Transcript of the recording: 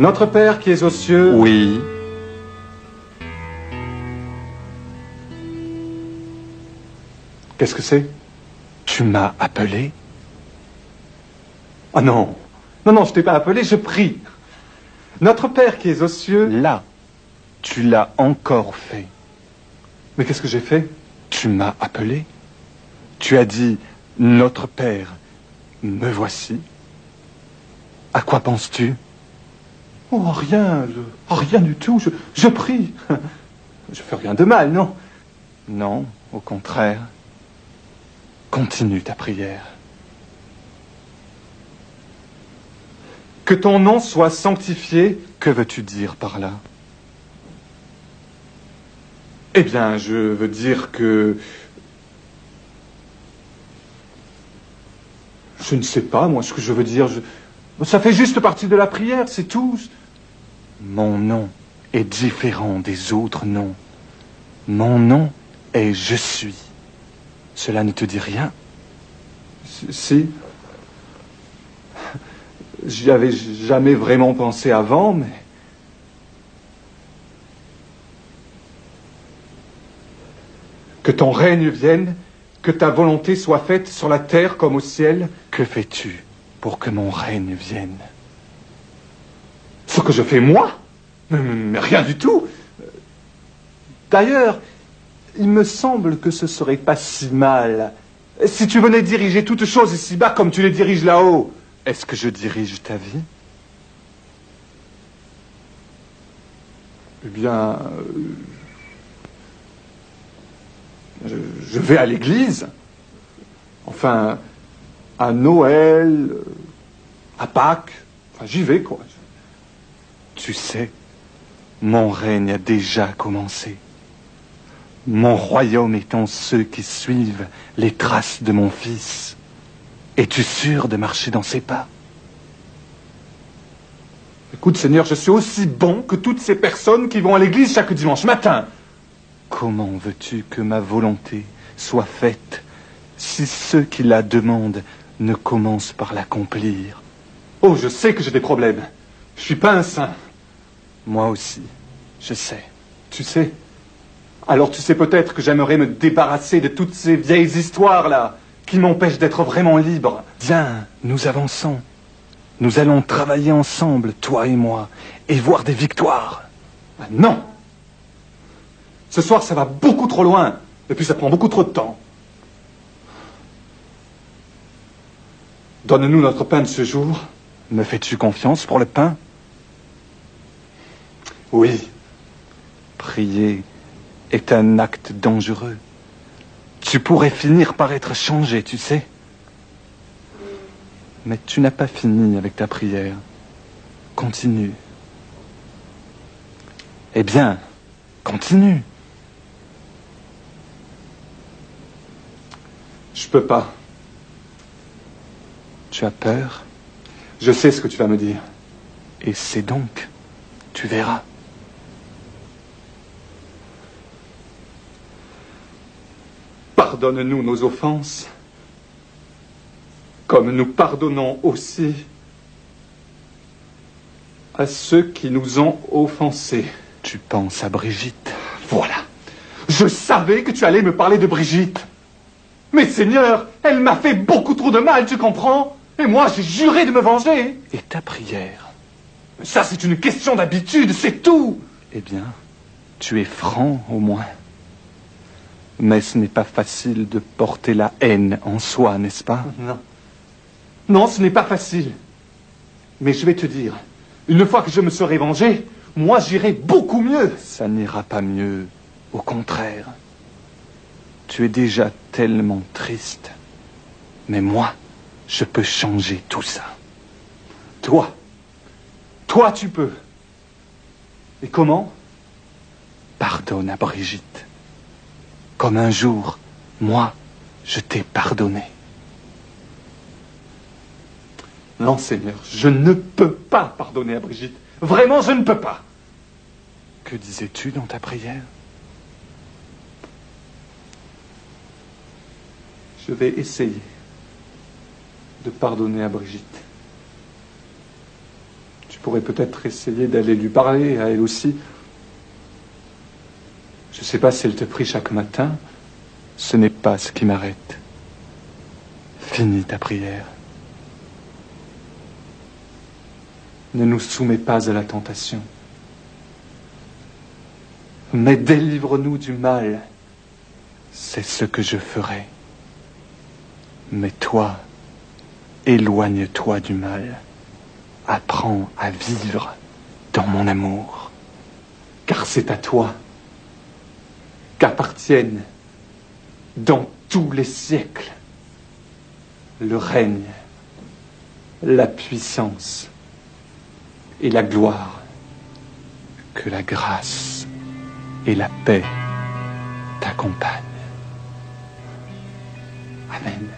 Notre Père qui es aux cieux. Oui. Qu'est-ce que c'est? Tu m'as appelé? Ah non. Non, non, je t'ai pas appelé, je prie. Notre Père qui es aux cieux. Là. Tu l'as encore fait. Mais qu'est-ce que j'ai fait? Tu m'as appelé? Tu as dit Notre Père, me voici. À quoi penses-tu? Oh, rien, oh, rien du tout, je, prie. Je fais rien de mal, non? Non, au contraire. Continue ta prière. Que ton nom soit sanctifié. Que veux-tu dire par là? Eh bien, je veux dire que... Je ne sais pas, moi, ce que je veux dire. Ça fait juste partie de la prière, c'est tout. Mon nom est différent des autres noms. Mon nom est Je suis. Cela ne te dit rien? Si-. J'y avais jamais vraiment pensé avant, mais... Que ton règne vienne, que ta volonté soit faite sur la terre comme au ciel. Que fais-tu? Pour que mon règne vienne Ce que je fais moi mais, mais rien du tout. D'ailleurs, il me semble que ce serait pas si mal. Si tu venais diriger toutes choses ici-bas comme tu les diriges là-haut. Est-ce que je dirige ta vie? Eh bien, euh, je, je vais à l'église. Enfin, à Noël, à Pâques. Enfin, j'y vais, quoi. Tu sais, mon règne a déjà commencé. Mon royaume étant ceux qui suivent les traces de mon fils. Es-tu sûr de marcher dans ses pas? Écoute, Seigneur, je suis aussi bon que toutes ces personnes qui vont à l'église chaque dimanche matin. Comment veux-tu que ma volonté soit faite si ceux qui la demandent ne commencent par l'accomplir? Oh, je sais que j'ai des problèmes. Je suis pas un saint. Moi aussi, je sais. Tu sais Alors tu sais peut-être que j'aimerais me débarrasser de toutes ces vieilles histoires-là qui m'empêchent d'être vraiment libre. Viens, nous avançons. Nous allons travailler ensemble, toi et moi, et voir des victoires. Ah, non Ce soir, ça va beaucoup trop loin. Et puis ça prend beaucoup trop de temps. Donne-nous notre pain de ce jour. Me fais-tu confiance pour le pain? Oui. Prier est un acte dangereux. Tu pourrais finir par être changé, tu sais. Mais tu n'as pas fini avec ta prière. Continue. Eh bien, continue. Je peux pas. Tu as peur? Je sais ce que tu vas me dire. Et c'est donc. Tu verras. Pardonne-nous nos offenses, comme nous pardonnons aussi à ceux qui nous ont offensés. Tu penses à Brigitte. Voilà. Je savais que tu allais me parler de Brigitte. Mais Seigneur, elle m'a fait beaucoup trop de mal, tu comprends? Et moi, j'ai juré de me venger. Et ta prière Ça, c'est une question d'habitude, c'est tout. Eh bien, tu es franc au moins. Mais ce n'est pas facile de porter la haine en soi, n'est-ce pas? Non. Non, ce n'est pas facile. Mais je vais te dire, une fois que je me serai vengé, moi j'irai beaucoup mieux. Ça n'ira pas mieux. Au contraire. Tu es déjà tellement triste. Mais moi, je peux changer tout ça. Toi, toi tu peux. Et comment? Pardonne à Brigitte. Comme un jour, moi, je t'ai pardonné. Non, Seigneur, je ne peux pas pardonner à Brigitte. Vraiment, je ne peux pas. Que disais-tu dans ta prière? Je vais essayer de pardonner à Brigitte. Tu pourrais peut-être essayer d'aller lui parler à elle aussi. Je ne sais pas si elle te prie chaque matin. Ce n'est pas ce qui m'arrête. Finis ta prière. Ne nous soumets pas à la tentation. Mais délivre-nous du mal. C'est ce que je ferai. Mais toi, éloigne-toi du mal. Apprends à vivre dans mon amour. Car c'est à toi qu'appartiennent dans tous les siècles le règne, la puissance et la gloire. Que la grâce et la paix t'accompagnent. Amen.